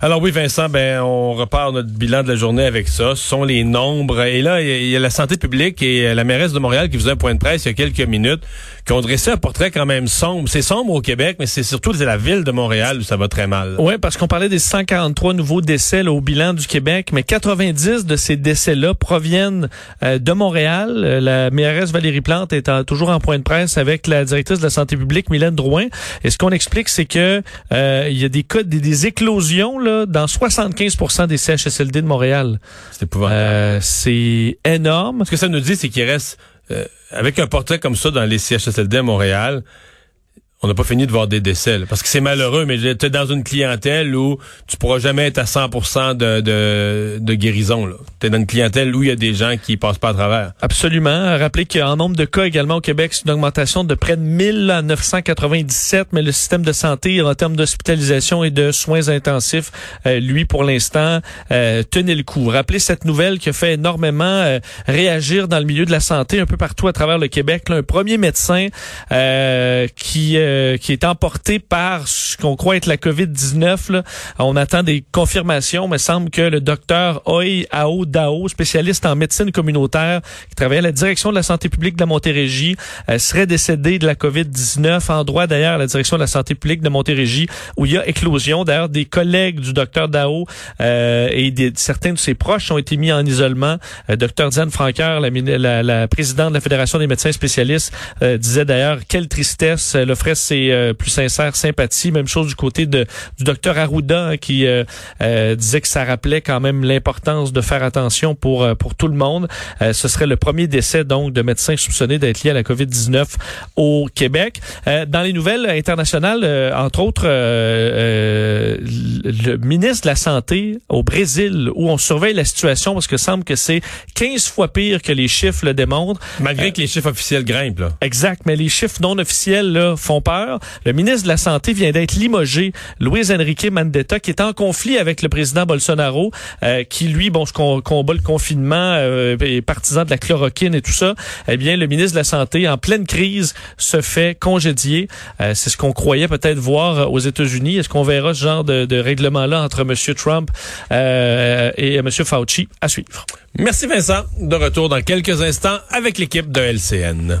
Alors oui, Vincent, ben on repart notre bilan de la journée avec ça. Ce sont les nombres. Et là, il y, a la santé publique et la mairesse de Montréal qui faisait un point de presse il y a quelques minutes, qui ont dressé un portrait quand même sombre. C'est sombre au Québec, mais c'est surtout la ville de Montréal où ça va très mal. Oui, parce qu'on parlait des 143 nouveaux décès au bilan du Québec, mais 90 de ces décès-là proviennent euh, de Montréal. Euh, la mairesse Valérie Plante est toujours en point de presse avec la directrice de la santé publique, Mylène Drouin. Et ce qu'on explique, c'est que euh, il y a des cas, des, des éclosions dans 75% des CHSLD de Montréal. C'est épouvantable. Euh, c'est énorme. Ce que ça nous dit, c'est qu'il reste, avec un portrait comme ça dans les CHSLD à Montréal, on n'a pas fini de voir des décès. parce que c'est malheureux, mais tu es dans une clientèle où tu pourras jamais être à 100% de, de, de guérison. Tu es dans une clientèle où il y a des gens qui passent pas à travers. Absolument. Rappelez qu'en nombre de cas également au Québec, c'est une augmentation de près de 1997, mais le système de santé en termes d'hospitalisation et de soins intensifs, euh, lui, pour l'instant, euh, tenait le coup. Rappelez cette nouvelle qui a fait énormément euh, réagir dans le milieu de la santé un peu partout à travers le Québec. un premier médecin qui euh, qui est emporté par ce qu'on croit être la COVID-19. On attend des confirmations, mais semble que le docteur Oi Ao Dao, spécialiste en médecine communautaire, qui travaillait à la direction de la santé publique de la Montérégie, euh, serait décédé de la COVID-19, en droit d'ailleurs à la direction de la santé publique de Montérégie, où il y a éclosion. D'ailleurs, des collègues du docteur Dao euh, et des, certains de ses proches ont été mis en isolement. docteur Diane Franqueur, la, la, présidente de la Fédération des médecins spécialistes, disait d'ailleurs quelle tristesse le c'est euh, plus sincère sympathie. Même chose du côté de, du docteur Arruda hein, qui euh, euh, disait que ça rappelait quand même l'importance de faire attention pour pour tout le monde. ce serait le premier décès donc de médecins soupçonnés d'être liés à la COVID-19 au Québec. dans les nouvelles internationales, entre autres, le ministre de la Santé au Brésil, où on surveille la situation parce que semble que c'est 15 fois pire que les chiffres le démontrent. Malgré que les chiffres officiels grimpent. Là. Exact, mais les chiffres non officiels là, font le ministre de la Santé vient d'être limogé, Luis Enrique Mandetta, qui est en conflit avec le président Bolsonaro, euh, qui lui, bon, combat le confinement, euh, est partisan de la chloroquine et tout ça. Eh bien, le ministre de la Santé, en pleine crise, se fait congédier. Euh, c'est ce qu'on croyait peut-être voir aux États-Unis. Est-ce qu'on verra ce genre de, de règlement-là entre M. Trump euh, et M. Fauci à suivre? Merci Vincent. De retour dans quelques instants avec l'équipe de LCN.